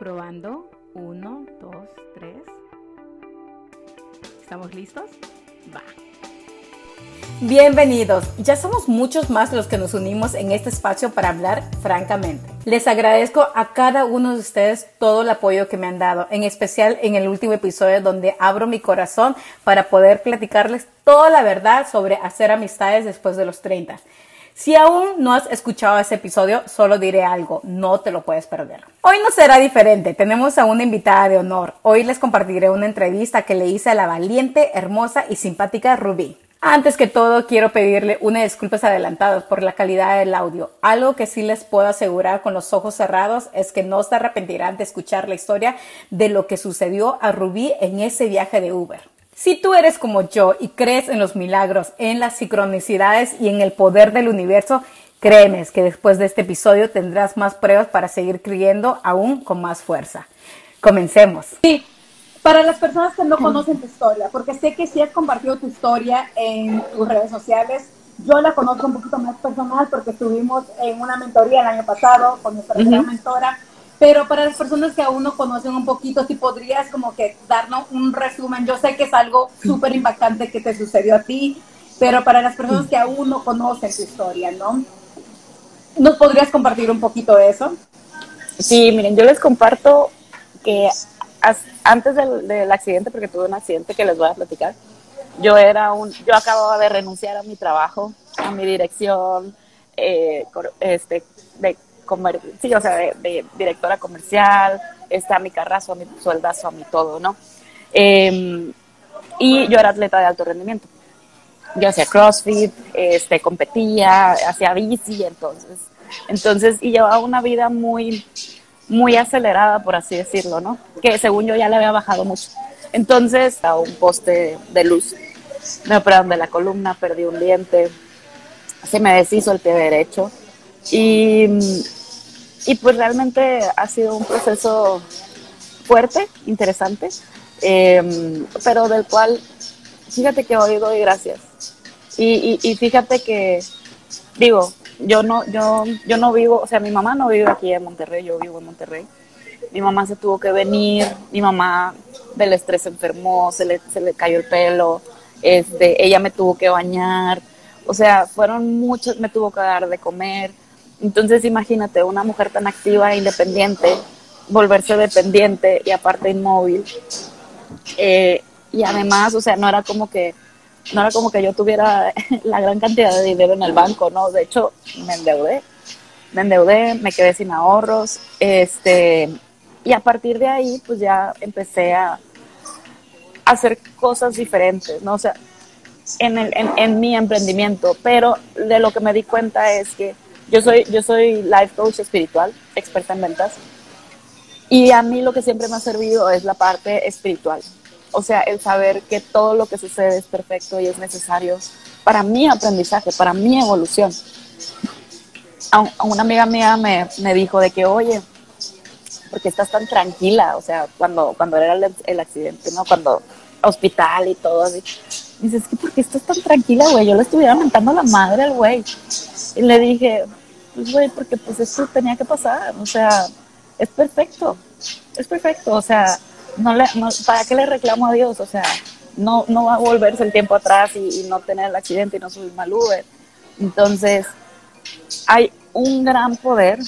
Probando. Uno, dos, tres. ¿Estamos listos? Va. Bienvenidos. Ya somos muchos más los que nos unimos en este espacio para hablar francamente. Les agradezco a cada uno de ustedes todo el apoyo que me han dado, en especial en el último episodio donde abro mi corazón para poder platicarles toda la verdad sobre hacer amistades después de los 30. Si aún no has escuchado ese episodio, solo diré algo, no te lo puedes perder. Hoy no será diferente, tenemos a una invitada de honor. Hoy les compartiré una entrevista que le hice a la valiente, hermosa y simpática Ruby. Antes que todo, quiero pedirle una disculpas adelantadas por la calidad del audio. Algo que sí les puedo asegurar con los ojos cerrados es que no se arrepentirán de escuchar la historia de lo que sucedió a Ruby en ese viaje de Uber. Si tú eres como yo y crees en los milagros, en las sincronicidades y en el poder del universo, créeme que después de este episodio tendrás más pruebas para seguir creyendo aún con más fuerza. Comencemos. Sí, para las personas que no conocen tu historia, porque sé que si has compartido tu historia en tus redes sociales, yo la conozco un poquito más personal porque estuvimos en una mentoría el año pasado con nuestra mentora pero para las personas que aún no conocen un poquito, si podrías como que darnos un resumen, yo sé que es algo súper impactante que te sucedió a ti, pero para las personas que aún no conocen tu historia, ¿no? ¿Nos podrías compartir un poquito de eso? Sí, miren, yo les comparto que antes del, accidente, porque tuve un accidente que les voy a platicar, yo era un, yo acababa de renunciar a mi trabajo, a mi dirección, eh, este, de sí, o sea, de, directora comercial, está mi carrazo, mi sueldazo, a mi todo, ¿no? Em, y yo era atleta de alto rendimiento. Yo hacía CrossFit, este, competía, hacía bici, entonces, entonces, y llevaba una vida muy, muy acelerada, por así decirlo, ¿no? Que según yo ya le había bajado mucho. Entonces, a un poste de luz, me operaron de la columna, perdí un diente, se me deshizo el pie derecho y y pues realmente ha sido un proceso fuerte, interesante, em, pero del cual fíjate que hoy doy gracias. Y, y, fíjate que, digo, yo no, yo, yo no vivo, o sea, mi mamá no vive aquí en Monterrey, yo vivo en Monterrey. Mi mamá se tuvo que venir, mi mamá del estrés se enfermó, se le, se le cayó el pelo, este, ella me tuvo que bañar, o sea, fueron muchos, me tuvo que dar de comer, entonces imagínate una mujer tan activa e independiente, volverse dependiente y aparte inmóvil. Eh, y además, o sea, no era como que no era como que yo tuviera la gran cantidad de dinero en el banco, ¿no? De hecho, me endeudé. Me endeudé, me quedé sin ahorros, este, y a partir de ahí, pues ya empecé a hacer cosas diferentes, ¿no? O sea, en, el, en, en mi emprendimiento, pero de lo que me di cuenta es que yo soy, yo soy life coach espiritual, experta en ventas. Y a mí lo que siempre me ha servido es la parte espiritual. O sea, el saber que todo lo que sucede es perfecto y es necesario para mi aprendizaje, para mi evolución. A una amiga mía me, me dijo de que, oye, ¿por qué estás tan tranquila? O sea, cuando, cuando era el, accidente, ¿no? Cuando hospital y todo así. Dice, es que ¿por qué estás tan tranquila, güey? Yo le estuviera mentando la madre al güey. Y le dije, pues güey, porque pues esto tenía que pasar, o sea, es perfecto, es perfecto, o sea, no le, ¿para qué le reclamo a Dios? O sea, no, no va a volverse el tiempo atrás y, no tener el accidente y no subir mal Uber. Entonces, hay un gran poder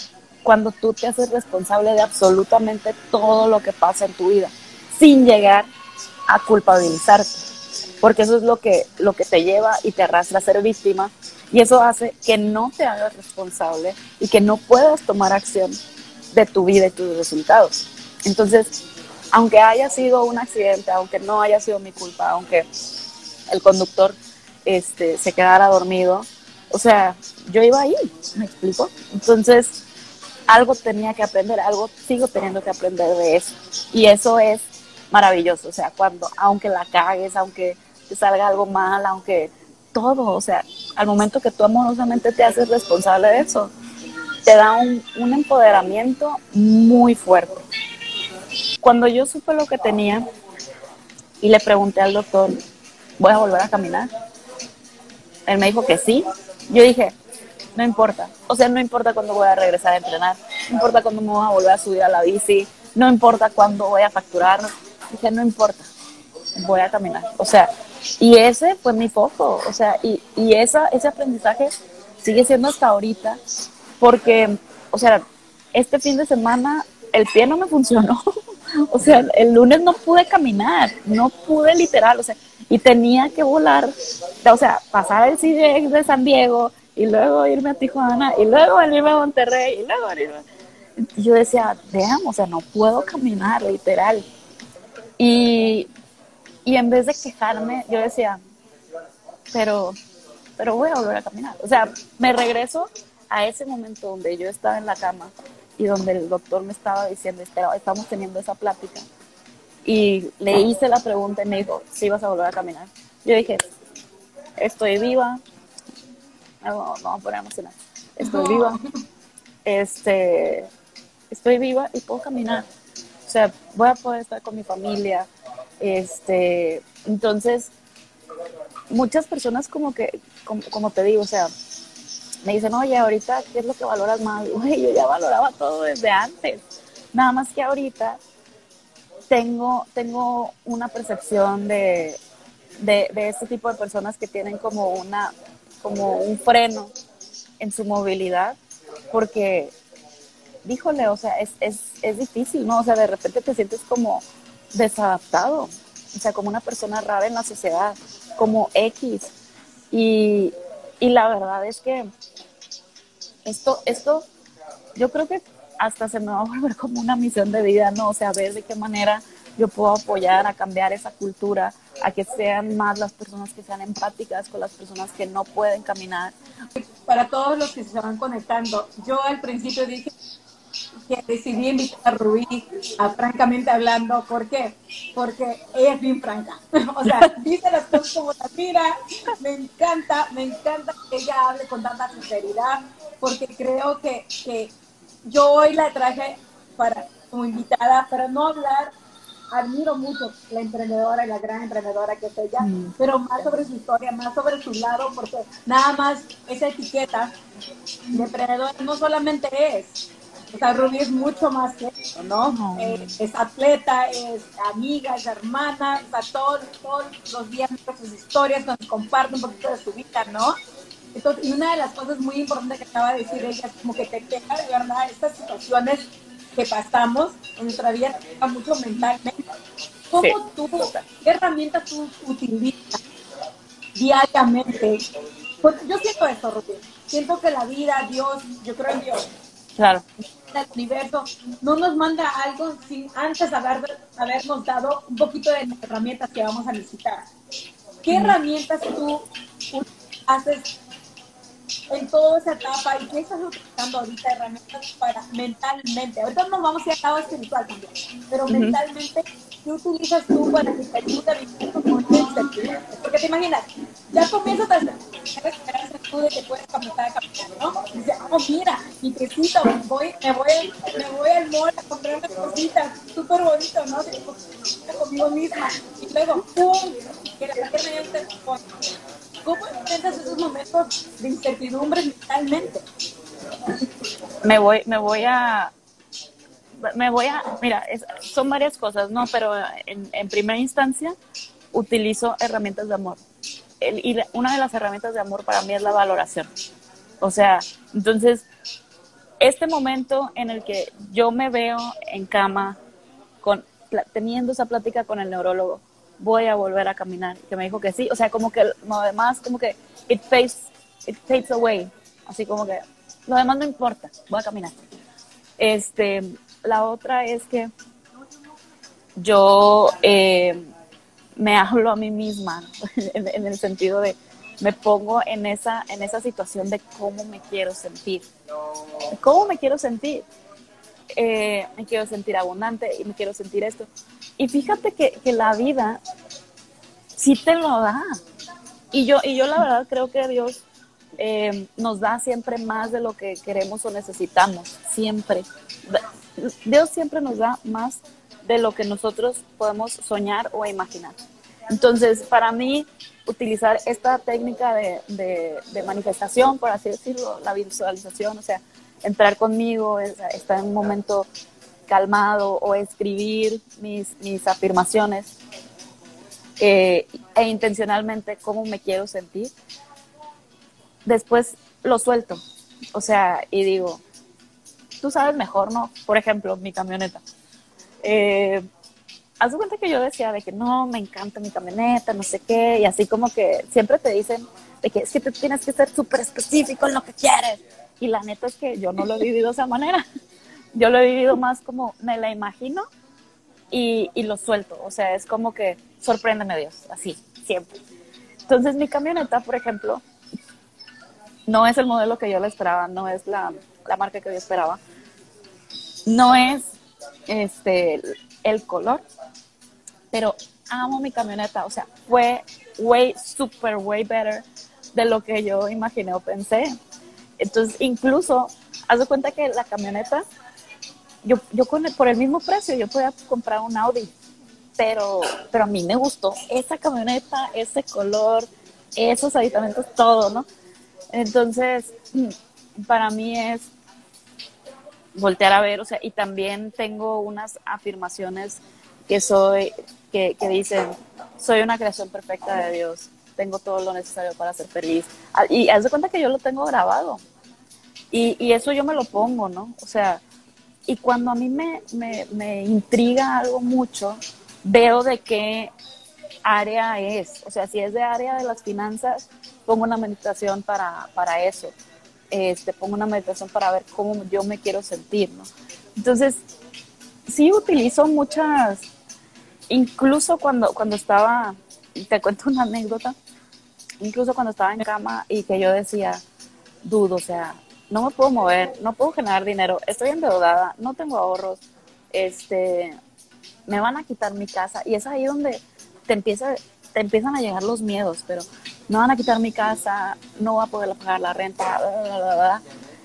cuando tú te haces responsable de absolutamente todo lo que pasa en tu vida, sin llegar a culpabilizarte, porque eso es lo que, lo que te lleva y te arrastra a ser víctima y eso hace que no te hagas responsable y que no puedas tomar acción de tu vida y tus resultados. Entonces, aunque haya sido un accidente, aunque no haya sido mi culpa, aunque el conductor este, se quedara dormido, o sea, yo iba ahí, ¿me explico? Entonces, algo tenía que aprender, algo sigo teniendo que aprender de eso. Y eso es maravilloso, o sea, cuando, aunque la cagues, aunque te salga algo mal, aunque todo, o sea, al momento que tú amorosamente te haces responsable de eso, te da un, empoderamiento muy fuerte. Cuando yo supe lo que tenía y le pregunté al doctor, ¿voy a volver a caminar? Él me dijo que sí. Yo dije, no importa. O sea, no importa cuándo voy a regresar a entrenar. No importa cuándo me voy a volver a subir a la bici. no importa cuándo voy a facturar, dije, no importa, voy a caminar. O sea, y ese fue mi foco, o sea, y, y esa, ese aprendizaje sigue siendo hasta ahorita, porque, o sea, este fin de semana el pie no me funcionó. o sea, el lunes no pude caminar, no pude literal, o sea, y tenía que volar, o sea, pasar el CJX de San Diego y luego irme a Tijuana y luego venirme a Monterrey y luego venirme. Y yo decía, veamos, o sea, no puedo caminar, literal. Y, y en vez de quejarme, yo decía, pero, pero voy a volver a caminar. O sea, me regreso a ese momento donde yo estaba en la cama y donde el doctor me estaba diciendo, estamos teniendo esa plática. Y le hice la pregunta y me dijo, si vas a volver a caminar. Yo dije, estoy viva, no, no, a poner emocional, estoy viva, este, estoy viva y puedo caminar. O sea, voy a poder estar con mi familia. Este, entonces, muchas personas como que, como, como te digo, o sea, me dicen, oye, ahorita, ¿qué es lo que valoras más? Güey, yo ya valoraba todo desde antes. Nada más que ahorita tengo, tengo una percepción de, de, de este tipo de personas que tienen como, una, como un freno en su movilidad, porque, díjole, o sea, es, es, es difícil, ¿no? O sea, de repente te sientes como desadaptado, o sea, como una persona rara en la sociedad, como X. Y, y la verdad es que esto, esto, yo creo que hasta se me va a volver como una misión de vida, ¿no? O sea, ver de qué manera yo puedo apoyar a cambiar esa cultura, a que sean más las personas que sean empáticas con las personas que no pueden caminar. Para todos los que se van conectando, yo al principio dije, que decidí invitar a Rubí a Francamente Hablando. ¿Por qué? Porque ella es bien franca. o sea, dice las cosas como la mira. Me encanta, me encanta que ella hable con tanta sinceridad, porque creo que, que yo hoy la traje para, como invitada para no hablar admiro mucho la emprendedora y la gran emprendedora que es ella, mm. pero más sobre su historia, más sobre su lado, porque nada más esa etiqueta de emprendedora no solamente es o sea, Ruby es mucho más que eso, ¿no? Eh, es atleta, es amiga, es hermana, o sea, todos, los días sus historias, nos comparte un poquito de su vida, ¿no? Entonces, y una de las cosas muy importantes que acaba de decir ella es como que te queja de verdad estas situaciones que pasamos en nuestra vida, te mucho mentalmente. ¿Cómo tú, qué herramientas tú utilizas diariamente? Pues yo siento esto, Ruby. Siento que la vida, Dios, yo creo en Dios, Claro. El universo no nos manda algo sin antes haber, habernos dado un poquito de herramientas que vamos a necesitar. ¿Qué herramientas tú haces en toda esa etapa y qué estás utilizando ahorita herramientas para mentalmente? Ahorita nos vamos a ir al lado espiritual también, pero mentalmente, ¿qué utilizas tú para que te ayude a vivir incertidumbre? Porque te imaginas, ya comienzas a tú de que puedes ¿no? Y dice, oh, mira, mi pesito, voy, me, voy, me voy al mall a comprar unas cositas, súper bonito, ¿no? conmigo misma. Y luego, ¡pum! Que la gente ¿Cómo enfrentas esos momentos de incertidumbre mentalmente? Me voy, me voy a me voy a, mira, son varias cosas, ¿no? Pero en, en primera instancia utilizo herramientas de amor y una de las herramientas de amor para mí es la valoración. O sea, entonces, este momento en el que yo me veo en cama con, teniendo esa plática con el neurólogo, voy a volver a caminar, que me dijo que sí, o sea, como que lo demás, como que it fades, it fades away, así como que lo demás no importa, voy a caminar. Este, la otra es que yo eh, me hablo a mí misma, en, el sentido de me pongo en esa, en esa situación de cómo me quiero sentir. ¿Cómo me quiero sentir? Eh, me quiero sentir abundante y me quiero sentir esto. Y fíjate que, que, la vida sí te lo da. Y yo, y yo la verdad creo que Dios eh, nos da siempre más de lo que queremos o necesitamos. Siempre. Dios siempre nos da más de lo que nosotros podemos soñar o imaginar. Entonces, para mí, utilizar esta técnica de, de, manifestación, por así decirlo, la visualización, o sea, entrar conmigo, estar en un momento calmado o escribir mis, mis afirmaciones eh, e intencionalmente cómo me quiero sentir, después lo suelto. O sea, y digo, tú sabes mejor, ¿no? Por ejemplo, mi camioneta. Eh, haz cuenta que yo decía de que no, me encanta mi camioneta, no sé qué, y así como que siempre te dicen de que es que te tienes que ser súper específico en lo que quieres. Y la neta es que yo no lo he vivido de esa manera. Yo lo he vivido más como me la imagino y, y lo suelto. O sea, es como que sorpréndeme Dios, así, siempre. Entonces mi camioneta, por ejemplo, no es el modelo que yo le esperaba, no es la, la marca que yo esperaba, no es este, el color, pero amo mi camioneta, o sea, fue way, super, way better de lo que yo imaginé o pensé. Entonces, incluso, haz de cuenta que la camioneta, yo, yo con por el mismo precio, yo podía comprar un Audi, pero, pero a mí me gustó esa camioneta, ese color, esos aditamentos, todo, ¿no? Entonces, para mí es voltear a ver, o sea, y también tengo unas afirmaciones que soy, que, que dicen, soy una creación perfecta de Dios, tengo todo lo necesario para ser feliz. Ah, y haz de cuenta que yo lo tengo grabado. Y, y eso yo me lo pongo, ¿no? O sea, y cuando a mí me, me, me intriga algo mucho, veo de qué área es. O sea, si es de área de las finanzas, pongo una meditación para, para eso. Este, pongo una meditación para ver cómo yo me quiero sentir. Entonces, sí utilizo muchas, incluso cuando, cuando estaba, te cuento una anécdota, incluso cuando estaba en cama y que yo decía, dudo, o sea, no me puedo mover, no puedo generar dinero, estoy endeudada, no tengo ahorros, este, me van a quitar mi casa y es ahí donde te empieza te empiezan a llegar los miedos, pero no van a quitar mi casa, no voy a poder pagar la renta,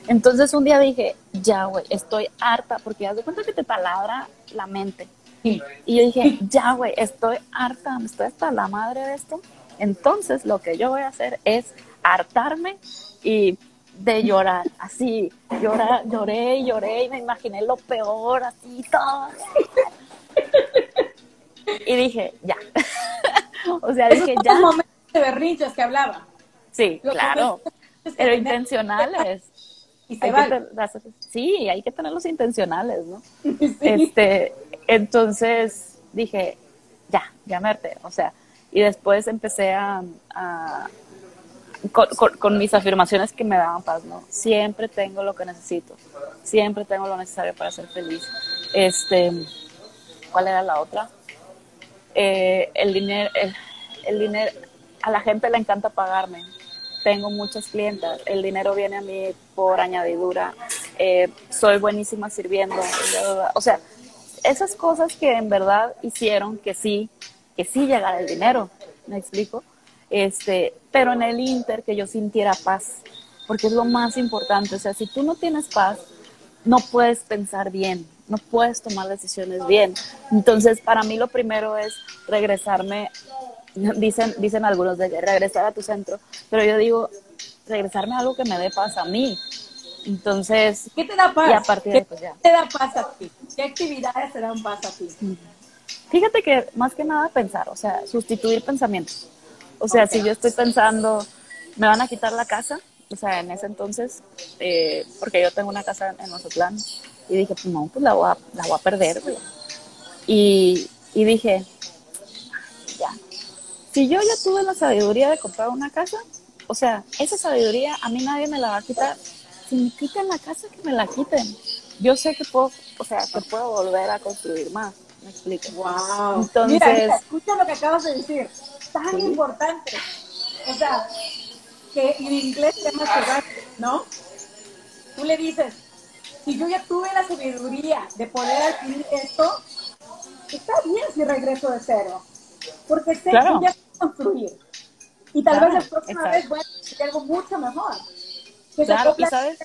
Entonces un día dije, ya, güey, estoy harta, porque haz de cuenta que te taladra la mente. Y yo dije, ya, güey, estoy harta, me estoy hasta la madre de esto. Entonces lo que yo voy a hacer es hartarme y de llorar, así, llorar, lloré y lloré y me imaginé lo peor, así, todo. Y dije, ya. o sea, dije, ya. De berrinches que hablaba. Sí, claro. Pero intencionales. Y se hay sí, hay que tenerlos intencionales, ¿no? Este, entonces dije, ya, ya me O sea, y después empecé a, con, con, mis afirmaciones que me daban paz, ¿no? Siempre tengo lo que necesito, siempre tengo lo necesario para ser feliz. Este, ¿cuál era la otra? Eh, el dinero, el, dinero, a la gente le encanta pagarme. Tengo muchas clientas, el dinero viene a mí por añadidura, eh, soy buenísima sirviendo, o sea, esas cosas que en verdad hicieron que sí, que sí llegara el dinero, ¿me explico? Este, pero en el inter que yo sintiera paz, porque es lo más importante, o sea, si tú no tienes paz, no puedes pensar bien, no puedes tomar decisiones bien. Entonces, para mí lo primero es regresarme, dicen, dicen algunos de regresar a tu centro, pero yo digo, regresarme a algo que me dé paz a mí. Entonces, ¿qué te da paz? Y a partir ¿Qué de, pues, ya. te da paz a ti? ¿Qué actividades te dan paz a ti? Fíjate que más que nada pensar, o sea, sustituir pensamientos. O sea, si yo estoy pensando, me van a quitar la casa, o sea, en ese entonces, eh, porque yo tengo una casa en Ozotlán, y dije, pues no, pues la voy a, la voy a perder, güey. Y, y dije, ya, si yo ya tuve la sabiduría de comprar una casa, o sea, esa sabiduría a mí nadie me la va a quitar. Si me quitan la casa, que me la quiten. Yo sé que puedo, o sea, que puedo volver a construir más. ¿Me explico? Wow. Entonces, mira, escucha lo que acabas de decir. Tan importante. O sea, que en inglés se llama ¿no? Tú le dices, si yo ya tuve la sabiduría de poder adquirir esto, está bien si regreso de cero, porque sé que ya construir. Y tal vez la próxima vez voy a hacer algo mucho mejor. claro, y sabes,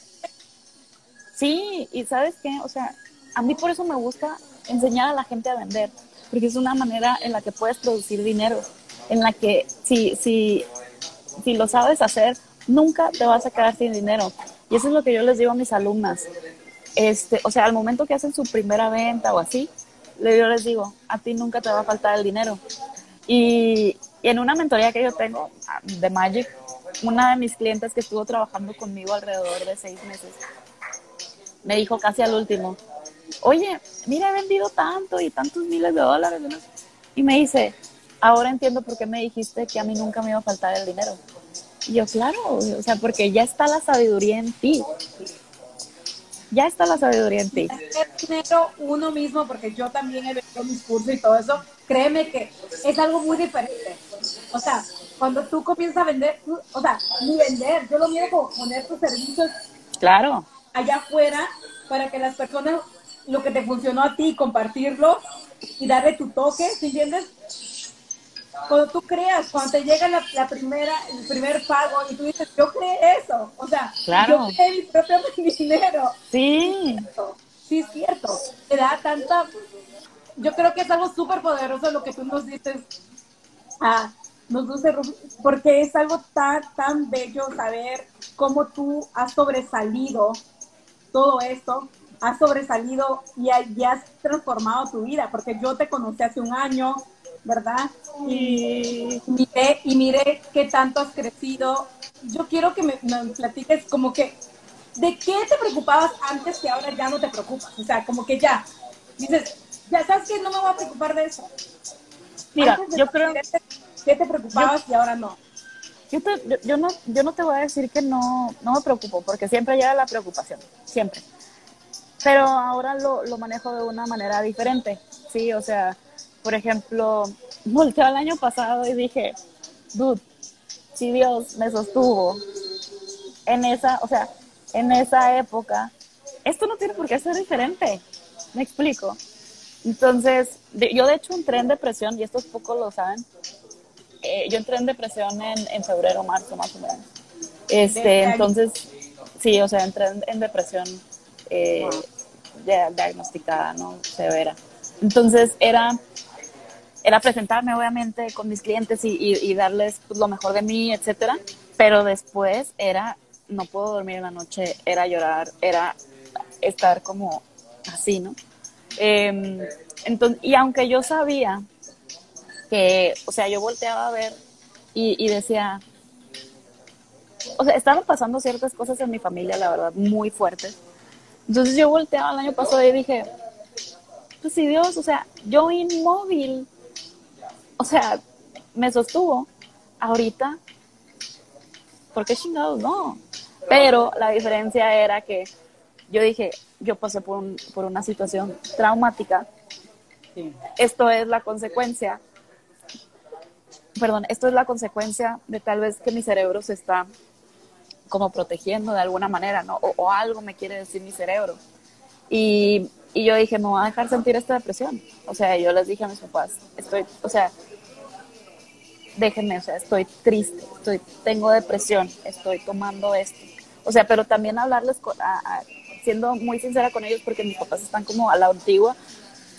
sí, y sabes qué, o sea, a mí por eso me gusta enseñar a la gente a vender, porque es una manera en la que puedes producir dinero, en la que si, si si lo sabes hacer, nunca te vas a quedar sin dinero. Y eso es lo que yo les digo a mis alumnas. este, o sea, al momento que hacen su primera venta o así, yo les digo, a ti nunca te va a faltar el dinero. Y, y en una mentoría que yo tengo ah, de Magic, una de mis clientes que estuvo trabajando conmigo alrededor de seis meses, me dijo casi al último, oye, mira, he vendido tanto y tantos miles de dólares. Y me dice, ahora entiendo por qué me dijiste que a mí nunca me iba a faltar el dinero. Y yo, claro, o sea, porque ya está la sabiduría en ti. Ya está la sabiduría en ti. El dinero uno mismo, porque yo también he vendido mis cursos y todo eso, créeme que es algo muy diferente. O sea, cuando tú comienzas a vender, o sea, ni vender, yo lo miro como poner tus servicios claro. allá afuera para que las personas, lo que te funcionó a ti, compartirlo y darle tu toque, ¿entiendes? Cuando tú creas, cuando te llega la, la, primera, el primer pago y tú dices, yo creé eso, o sea, claro. yo creé mi propio dinero. Sí. Sí, es cierto. Te da tanta... Yo creo que es algo súper poderoso lo que tú nos dices. Ah, nos dice porque es algo tan, tan bello saber cómo tú has sobresalido todo esto, has sobresalido y, has transformado tu vida, porque yo te conocí hace un año, ¿verdad? Y miré, y miré qué tanto has crecido. Yo quiero que me, platiques como que, ¿de qué te preocupabas antes que ahora ya no te preocupas? O sea, como que ya, dices, ya sabes que no me voy a preocupar de eso. Mira, yo creo... ¿Qué te preocupabas y ahora no? Yo, yo, no, yo no te voy a decir que no, no me preocupo, porque siempre llega la preocupación, siempre. Pero ahora lo, lo manejo de una manera diferente, ¿sí? O sea, por ejemplo, volteé el año pasado y dije, dude, si Dios me sostuvo en esa, o sea, en esa época, esto no tiene por qué ser diferente. Me explico. Entonces, yo de hecho entré en depresión, y estos pocos lo saben, eh, yo entré en depresión en, en, febrero, marzo más o menos. Este, entonces, sí, o sea, entré en, depresión eh, diagnosticada, ¿no? Severa. Entonces era, era presentarme obviamente con mis clientes y, y, darles pues, lo mejor de mí, etcétera. Pero después era, no puedo dormir en la noche, era llorar, era estar como así, ¿no? Em, entonces, y aunque yo sabía que, o sea, yo volteaba a ver y, decía, o sea, estaban pasando ciertas cosas en mi familia, la verdad, muy fuertes. Entonces yo volteaba el año pasado y dije, pues si Dios, o sea, yo inmóvil, o sea, me sostuvo, ahorita, ¿por qué chingados no? Pero la diferencia era que yo dije, yo pasé por, por una situación traumática, esto es la consecuencia perdón, esto es la consecuencia de tal vez que mi cerebro se está como protegiendo de alguna manera, ¿no? O, algo me quiere decir mi cerebro. Y, y, yo dije, me voy a dejar sentir esta depresión. O sea, yo les dije a mis papás, estoy, o sea, déjenme, o sea, estoy triste, estoy, tengo depresión, estoy tomando esto. O sea, pero también hablarles, siendo muy sincera con ellos, porque mis papás están como a la antigua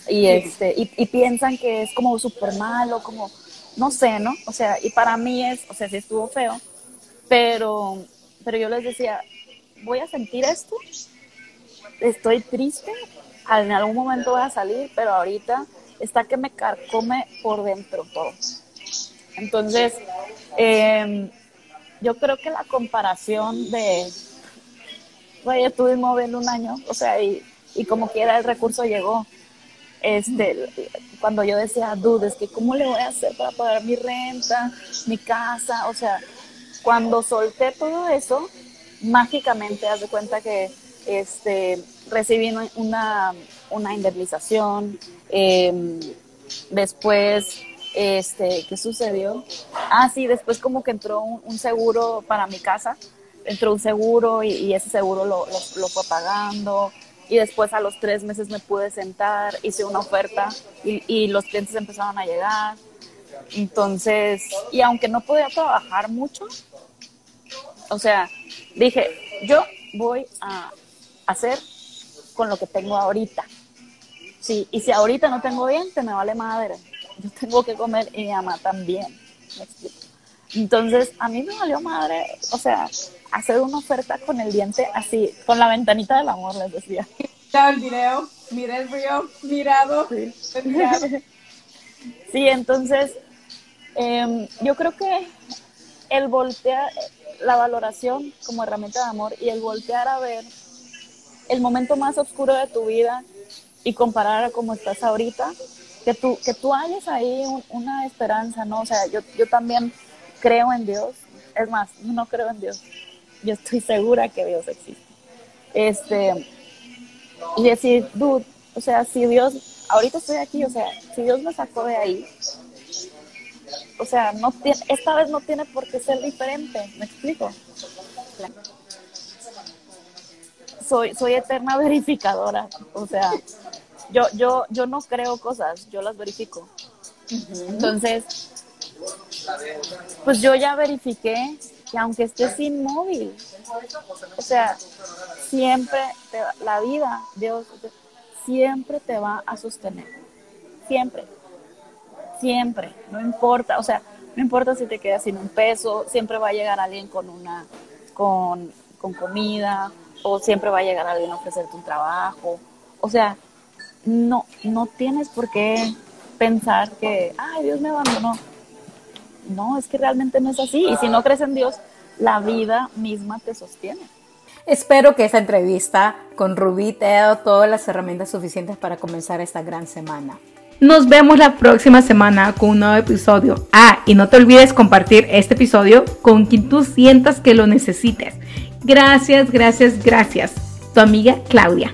y, este, y, y piensan que es como súper malo, como no sé, ¿no? O sea, y para mí es, o sea, sí estuvo feo, pero, pero yo les decía, voy a sentir esto, estoy triste, en algún momento voy a salir, pero ahorita está que me carcome por dentro todo. Entonces, em, yo creo que la comparación de, vaya, estuve inmóvil un año, o sea, y, y como quiera el recurso llegó, este, cuando yo decía, dudes, que cómo le voy a hacer para pagar mi renta, mi casa, o sea, cuando solté todo eso, mágicamente, haz de cuenta que este, recibí una, una indemnización, em, después, este, ¿qué sucedió? Ah, sí, después como que entró un, seguro para mi casa, entró un seguro y, ese seguro lo, fue pagando, y después a los tres meses me pude sentar, hice una oferta y, y, los clientes empezaron a llegar. Entonces, y aunque no podía trabajar mucho, o sea, dije, yo voy a hacer con lo que tengo ahorita. Sí, y si ahorita no tengo diente, me vale madre. Yo tengo que comer y mi mamá también. Entonces, a mí me valió madre, o sea, hacer una oferta con el diente así, con la ventanita del amor, les decía. Mira el video, mira el video, mirado. Sí, sí entonces em, yo creo que el voltear, la valoración como herramienta de amor y el voltear a ver el momento más oscuro de tu vida y comparar a cómo estás ahorita, que tú, que tú hayas ahí una esperanza, ¿no? O sea, yo, yo también creo en Dios, es más, no creo en Dios, yo estoy segura que Dios existe. Este, y decir, dude, o sea, si Dios, ahorita estoy aquí, o sea, si Dios me sacó de ahí, o sea, no tiene, esta vez no tiene por qué ser diferente, ¿me explico? Soy, soy eterna verificadora, o sea, yo, yo, yo no creo cosas, yo las verifico. Entonces, pues yo ya verifiqué que aunque estés inmóvil, o sea, siempre la vida, Dios, siempre te va a sostener. Siempre. Siempre. No importa, o sea, no importa si te quedas sin un peso, siempre va a llegar alguien con una, con, con comida, o siempre va a llegar alguien a ofrecerte un trabajo. O sea, no, no tienes por qué pensar que, ay, Dios me abandonó. No, es que realmente no es así. Y si no crees en Dios, la vida misma te sostiene. Espero que esta entrevista con Rubí te haya dado todas las herramientas suficientes para comenzar esta gran semana. Nos vemos la próxima semana con un nuevo episodio. Ah, y no te olvides compartir este episodio con quien tú sientas que lo necesites. Gracias, gracias, gracias. Tu amiga Claudia.